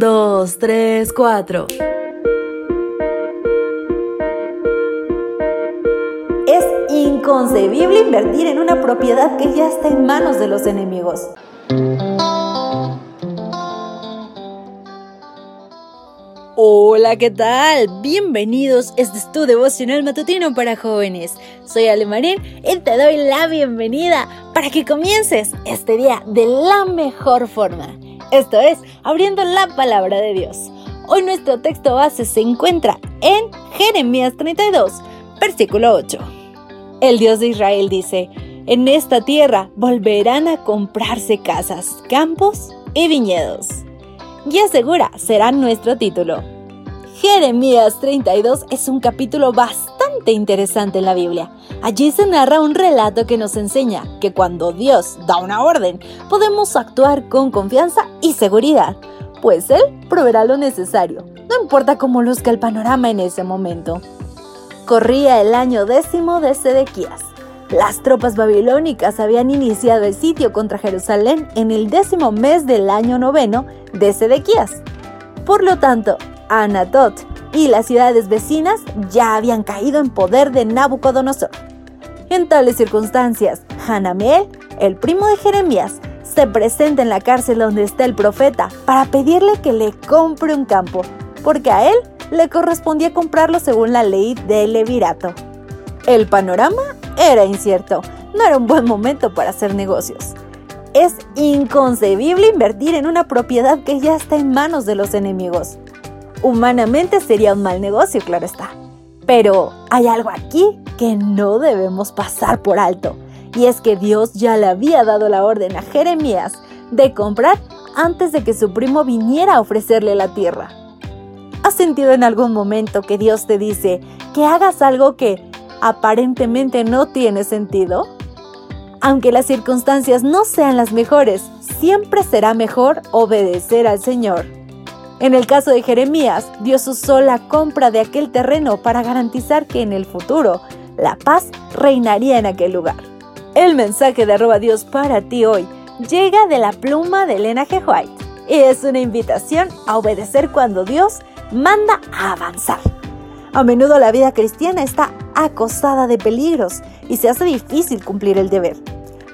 2, 3, 4. Es inconcebible invertir en una propiedad que ya está en manos de los enemigos. Hola, ¿qué tal? Bienvenidos, este es tu devocional matutino para jóvenes. Soy Ale Marín y te doy la bienvenida para que comiences este día de la mejor forma. Esto es, abriendo la palabra de Dios. Hoy nuestro texto base se encuentra en Jeremías 32, versículo 8. El Dios de Israel dice, en esta tierra volverán a comprarse casas, campos y viñedos y asegura será nuestro título. Jeremías 32 es un capítulo bastante interesante en la Biblia. Allí se narra un relato que nos enseña que cuando Dios da una orden, podemos actuar con confianza y seguridad, pues Él proveerá lo necesario, no importa cómo luzca el panorama en ese momento. Corría el año décimo de Sedequías. Las tropas babilónicas habían iniciado el sitio contra Jerusalén en el décimo mes del año noveno de Sedequías. Por lo tanto, Anatot y las ciudades vecinas ya habían caído en poder de Nabucodonosor. En tales circunstancias, Hanameel, el primo de Jeremías, se presenta en la cárcel donde está el profeta para pedirle que le compre un campo, porque a él le correspondía comprarlo según la ley del levirato. El panorama era incierto, no era un buen momento para hacer negocios. Es inconcebible invertir en una propiedad que ya está en manos de los enemigos. Humanamente sería un mal negocio, claro está. Pero hay algo aquí que no debemos pasar por alto. Y es que Dios ya le había dado la orden a Jeremías de comprar antes de que su primo viniera a ofrecerle la tierra. ¿Has sentido en algún momento que Dios te dice que hagas algo que aparentemente no tiene sentido? Aunque las circunstancias no sean las mejores, siempre será mejor obedecer al Señor. En el caso de Jeremías, Dios usó la compra de aquel terreno para garantizar que en el futuro la paz reinaría en aquel lugar. El mensaje de arroba Dios para ti hoy llega de la pluma de Elena G. White y es una invitación a obedecer cuando Dios manda a avanzar. A menudo la vida cristiana está acosada de peligros y se hace difícil cumplir el deber.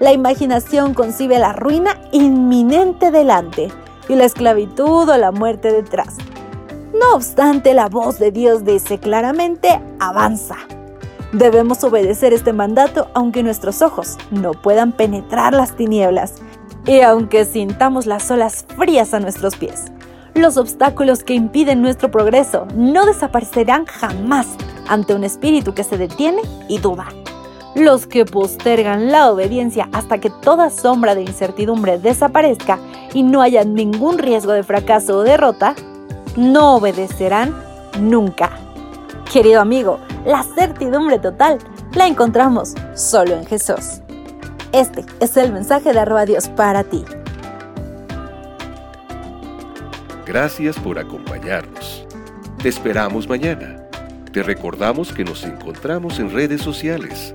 La imaginación concibe la ruina inminente delante y la esclavitud o la muerte detrás. No obstante, la voz de Dios dice claramente, avanza. Debemos obedecer este mandato aunque nuestros ojos no puedan penetrar las tinieblas y aunque sintamos las olas frías a nuestros pies. Los obstáculos que impiden nuestro progreso no desaparecerán jamás ante un espíritu que se detiene y duda. Los que postergan la obediencia hasta que toda sombra de incertidumbre desaparezca y no haya ningún riesgo de fracaso o derrota, no obedecerán nunca. Querido amigo, la certidumbre total la encontramos solo en Jesús. Este es el mensaje de arroba Dios para ti. Gracias por acompañarnos. Te esperamos mañana. Te recordamos que nos encontramos en redes sociales.